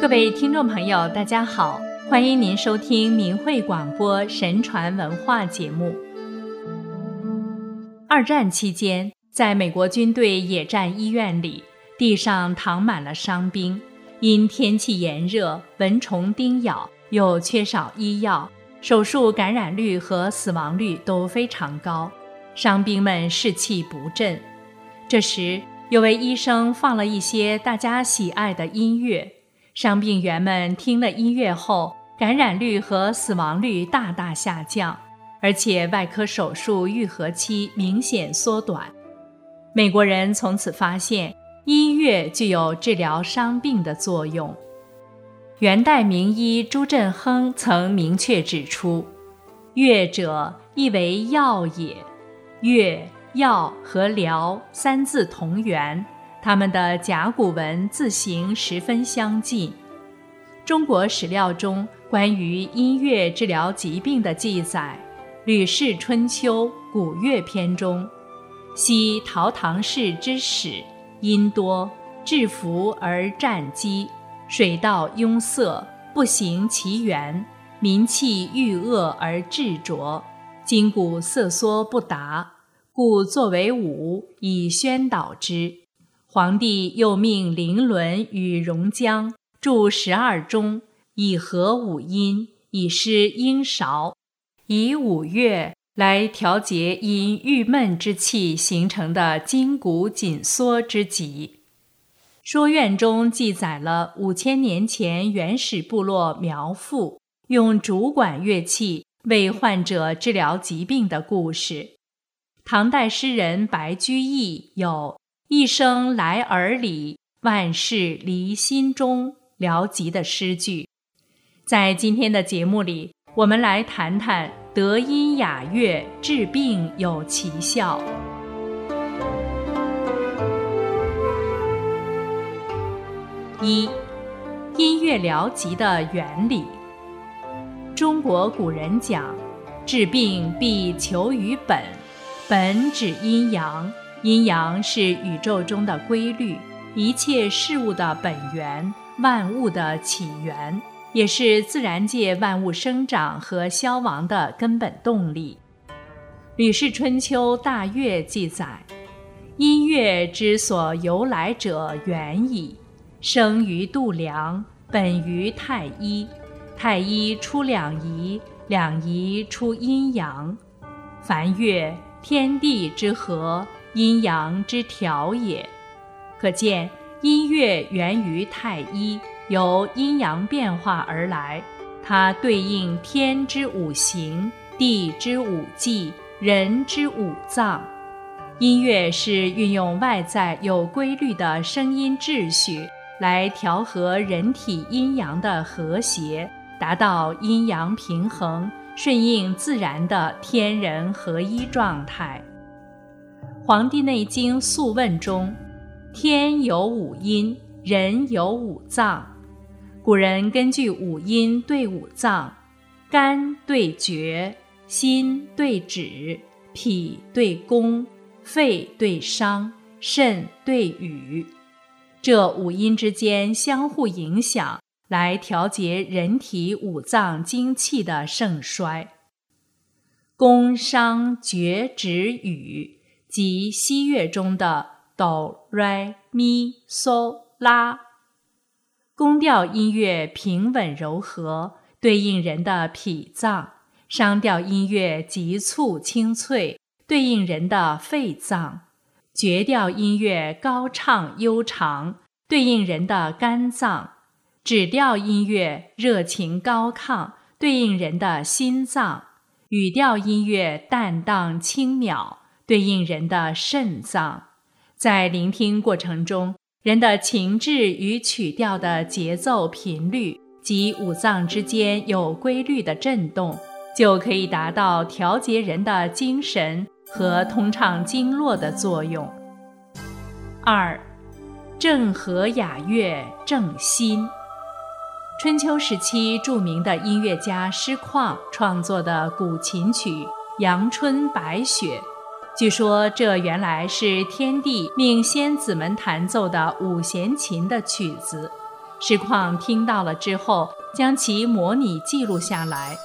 各位听众朋友，大家好，欢迎您收听明慧广播神传文化节目。二战期间，在美国军队野战医院里，地上躺满了伤兵，因天气炎热、蚊虫叮咬，又缺少医药，手术感染率和死亡率都非常高，伤兵们士气不振。这时，有位医生放了一些大家喜爱的音乐。伤病员们听了音乐后，感染率和死亡率大大下降，而且外科手术愈合期明显缩短。美国人从此发现音乐具有治疗伤病的作用。元代名医朱振亨曾明确指出：“乐者，亦为药也。乐、药和疗三字同源。”他们的甲骨文字形十分相近。中国史料中关于音乐治疗疾病的记载，《吕氏春秋·古乐篇》中，昔陶唐氏之始，音多，制服而战机，水道壅塞，不行其源，民气郁恶而滞浊，筋骨瑟缩不达，故作为舞以宣导之。皇帝又命林伦与荣江著十二钟，以和五音，以诗音韶，以五乐来调节因郁闷之气形成的筋骨紧缩之疾。说院中记载了五千年前原始部落苗妇用竹管乐器为患者治疗疾病的故事。唐代诗人白居易有。一生来耳里，万事离心中。辽吉的诗句，在今天的节目里，我们来谈谈德音雅乐治病有奇效。一，音乐疗疾的原理。中国古人讲，治病必求于本，本指阴阳。阴阳是宇宙中的规律，一切事物的本源，万物的起源，也是自然界万物生长和消亡的根本动力。《吕氏春秋·大乐》记载：“音乐之所由来者，远矣。生于度量，本于太一。太一出两仪，两仪出阴阳。凡乐，天地之和。”阴阳之调也，可见音乐源于太一，由阴阳变化而来。它对应天之五行、地之五季、人之五脏。音乐是运用外在有规律的声音秩序，来调和人体阴阳的和谐，达到阴阳平衡、顺应自然的天人合一状态。《黄帝内经·素问》中，天有五阴，人有五脏。古人根据五阴对五脏，肝对厥，心对止，脾对宫，肺对伤，肾对雨，这五阴之间相互影响，来调节人体五脏精气的盛衰。宫、商、厥、止、羽。即西乐中的哆、来、咪、嗦、拉，宫调音乐平稳柔和，对应人的脾脏；商调音乐急促清脆，对应人的肺脏；绝调音乐高畅悠长，对应人的肝脏；指调音乐热情高亢，对应人的心脏；语调音乐淡荡轻渺。对应人的肾脏，在聆听过程中，人的情志与曲调的节奏频率及五脏之间有规律的震动，就可以达到调节人的精神和通畅经络的作用。二，正和雅乐正心。春秋时期著名的音乐家师旷创作的古琴曲《阳春白雪》。据说这原来是天帝命仙子们弹奏的五弦琴的曲子，实况听到了之后，将其模拟记录下来。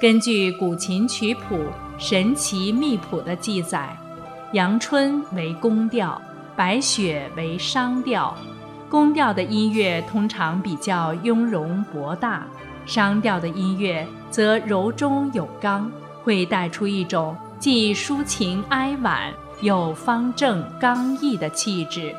根据古琴曲谱《神奇秘谱》的记载，阳春为宫调，白雪为商调。宫调的音乐通常比较雍容博大，商调的音乐则柔中有刚，会带出一种既抒情哀婉又方正刚毅的气质。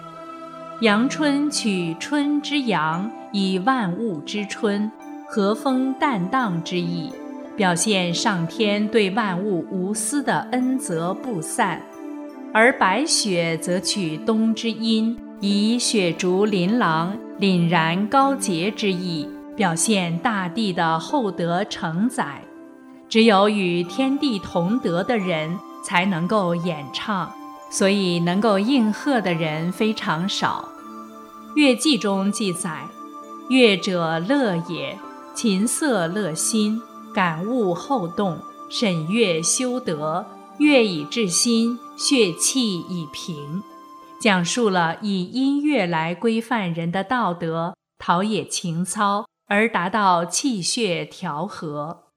阳春取春之阳，以万物之春，和风淡荡之意，表现上天对万物无私的恩泽不散；而白雪则取冬之阴，以雪竹琳琅、凛然高洁之意，表现大地的厚德承载。只有与天地同德的人才能够演唱。所以，能够应和的人非常少。《乐记》中记载：“乐者乐也，琴瑟乐心，感悟后动，审乐修德，乐以治心，血气以平。”讲述了以音乐来规范人的道德，陶冶情操，而达到气血调和。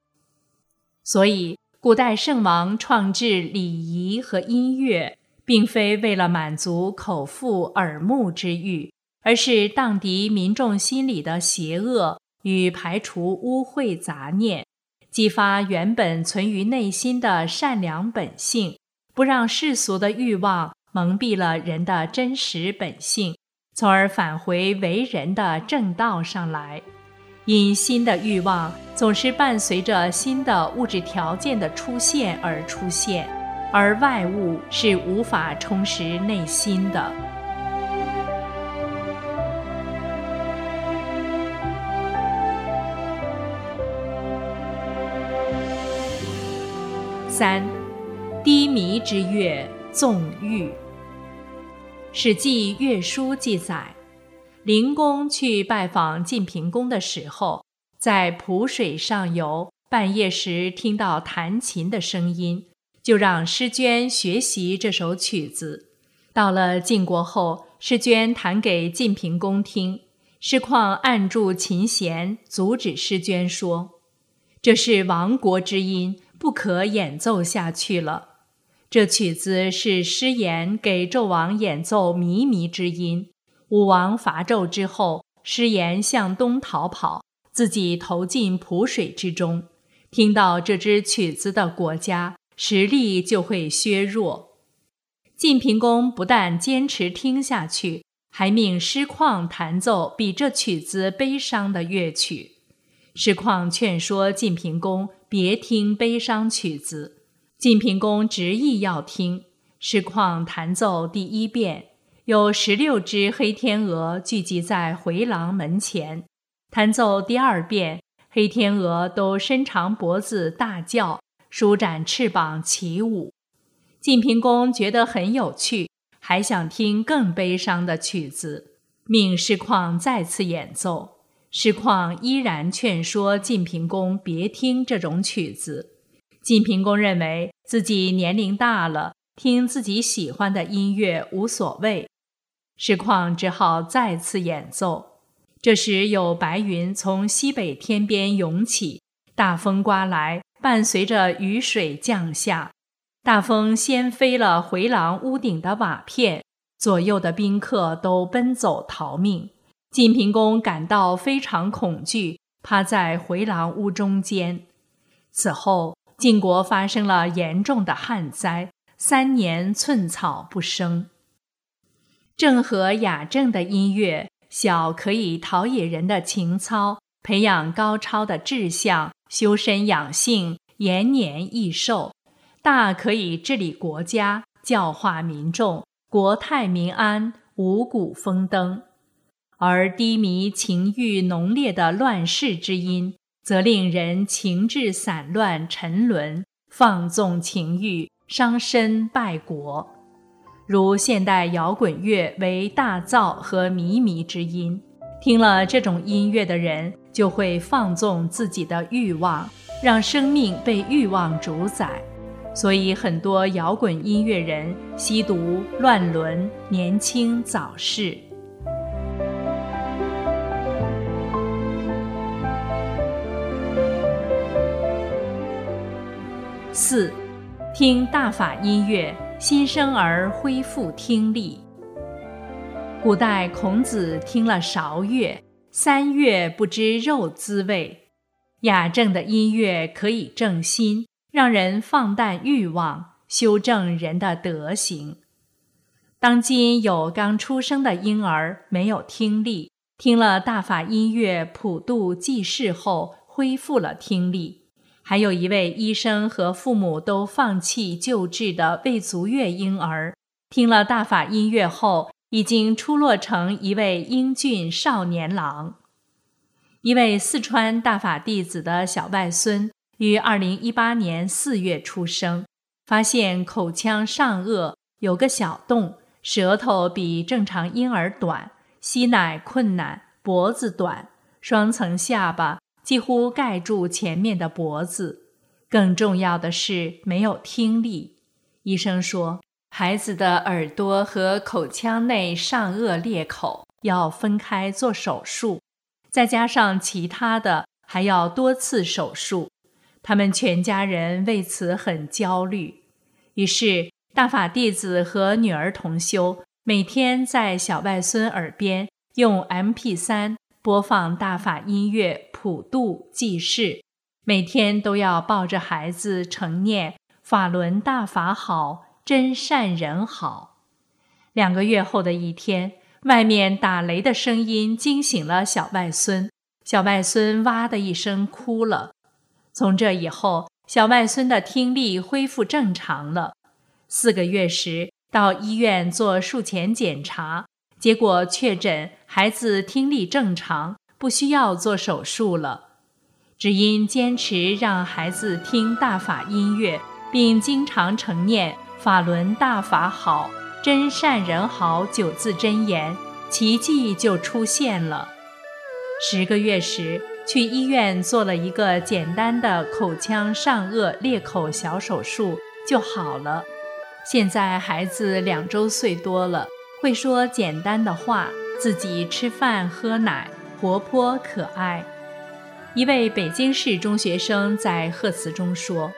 所以，古代圣王创制礼仪和音乐。并非为了满足口腹耳目之欲，而是荡涤民众心里的邪恶与排除污秽杂念，激发原本存于内心的善良本性，不让世俗的欲望蒙蔽了人的真实本性，从而返回为人的正道上来。因新的欲望总是伴随着新的物质条件的出现而出现。而外物是无法充实内心的。三，低迷之月，纵欲。《史记·乐书》记载，灵公去拜访晋平公的时候，在蒲水上游，半夜时听到弹琴的声音。就让诗娟学习这首曲子。到了晋国后，诗娟弹给晋平公听，师旷按住琴弦，阻止诗娟说：“这是亡国之音，不可演奏下去了。这曲子是诗言给纣王演奏靡靡之音。武王伐纣之后，诗言向东逃跑，自己投进濮水之中。听到这支曲子的国家。”实力就会削弱。晋平公不但坚持听下去，还命师旷弹奏比这曲子悲伤的乐曲。师旷劝说晋平公别听悲伤曲子，晋平公执意要听。师旷弹奏第一遍，有十六只黑天鹅聚集在回廊门前；弹奏第二遍，黑天鹅都伸长脖子大叫。舒展翅膀起舞，晋平公觉得很有趣，还想听更悲伤的曲子，命师旷再次演奏。师旷依然劝说晋平公别听这种曲子。晋平公认为自己年龄大了，听自己喜欢的音乐无所谓。石旷只好再次演奏。这时有白云从西北天边涌起，大风刮来。伴随着雨水降下，大风掀飞了回廊屋顶的瓦片，左右的宾客都奔走逃命。晋平公感到非常恐惧，趴在回廊屋中间。此后，晋国发生了严重的旱灾，三年寸草不生。正和雅正的音乐，小可以陶冶人的情操，培养高超的志向。修身养性，延年益寿；大可以治理国家，教化民众，国泰民安，五谷丰登。而低迷情欲浓烈的乱世之音，则令人情志散乱沉沦，放纵情欲，伤身败国。如现代摇滚乐为大噪和靡靡之音。听了这种音乐的人就会放纵自己的欲望让生命被欲望主宰。所以很多摇滚音乐人吸毒乱伦年轻早逝。四听大法音乐新生儿恢复听力。古代孔子听了韶乐，三月不知肉滋味。雅正的音乐可以正心，让人放淡欲望，修正人的德行。当今有刚出生的婴儿没有听力，听了大法音乐普度济世后恢复了听力；还有一位医生和父母都放弃救治的未足月婴儿，听了大法音乐后。已经出落成一位英俊少年郎。一位四川大法弟子的小外孙于二零一八年四月出生，发现口腔上颚有个小洞，舌头比正常婴儿短，吸奶困难，脖子短，双层下巴几乎盖住前面的脖子。更重要的是没有听力。医生说。孩子的耳朵和口腔内上颚裂口要分开做手术，再加上其他的还要多次手术，他们全家人为此很焦虑。于是大法弟子和女儿同修每天在小外孙耳边用 MP3 播放大法音乐普度济世，每天都要抱着孩子成念法轮大法好。真善人好。两个月后的一天，外面打雷的声音惊醒了小外孙，小外孙哇的一声哭了。从这以后，小外孙的听力恢复正常了。四个月时，到医院做术前检查，结果确诊孩子听力正常，不需要做手术了。只因坚持让孩子听大法音乐，并经常成念。法轮大法好，真善人好九字真言，奇迹就出现了。十个月时，去医院做了一个简单的口腔上颚裂口小手术就好了。现在孩子两周岁多了，会说简单的话，自己吃饭喝奶，活泼可爱。一位北京市中学生在贺词中说：“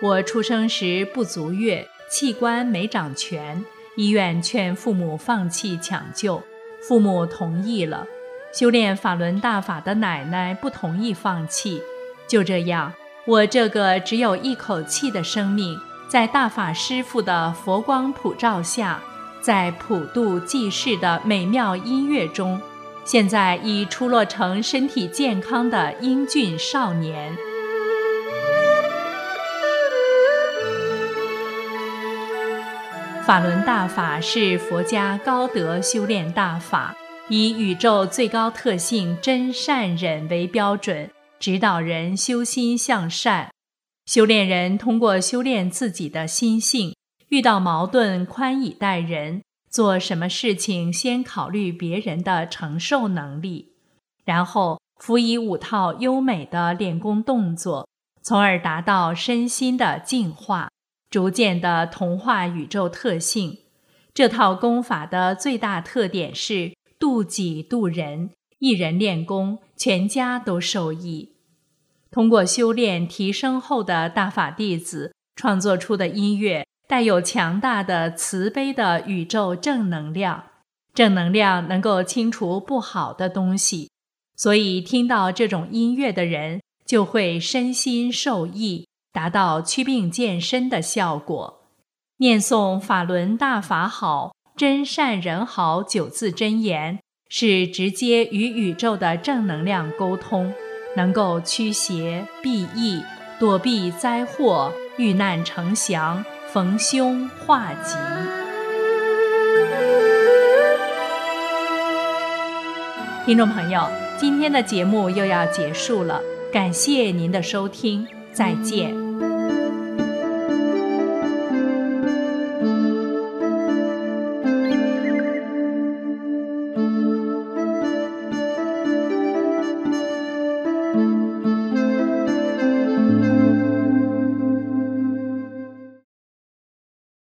我出生时不足月。”器官没长全，医院劝父母放弃抢救，父母同意了。修炼法轮大法的奶奶不同意放弃，就这样，我这个只有一口气的生命，在大法师父的佛光普照下，在普渡济世的美妙音乐中，现在已出落成身体健康的英俊少年。法轮大法是佛家高德修炼大法，以宇宙最高特性真善忍为标准，指导人修心向善。修炼人通过修炼自己的心性，遇到矛盾宽以待人，做什么事情先考虑别人的承受能力，然后辅以五套优美的练功动作，从而达到身心的净化。逐渐的同化宇宙特性，这套功法的最大特点是度己度人，一人练功，全家都受益。通过修炼提升后的大法弟子创作出的音乐，带有强大的慈悲的宇宙正能量，正能量能够清除不好的东西，所以听到这种音乐的人就会身心受益。达到祛病健身的效果。念诵法轮大法好，真善人好九字真言，是直接与宇宙的正能量沟通，能够驱邪避疫、躲避灾祸、遇难成祥、逢凶化吉。听众朋友，今天的节目又要结束了，感谢您的收听，再见。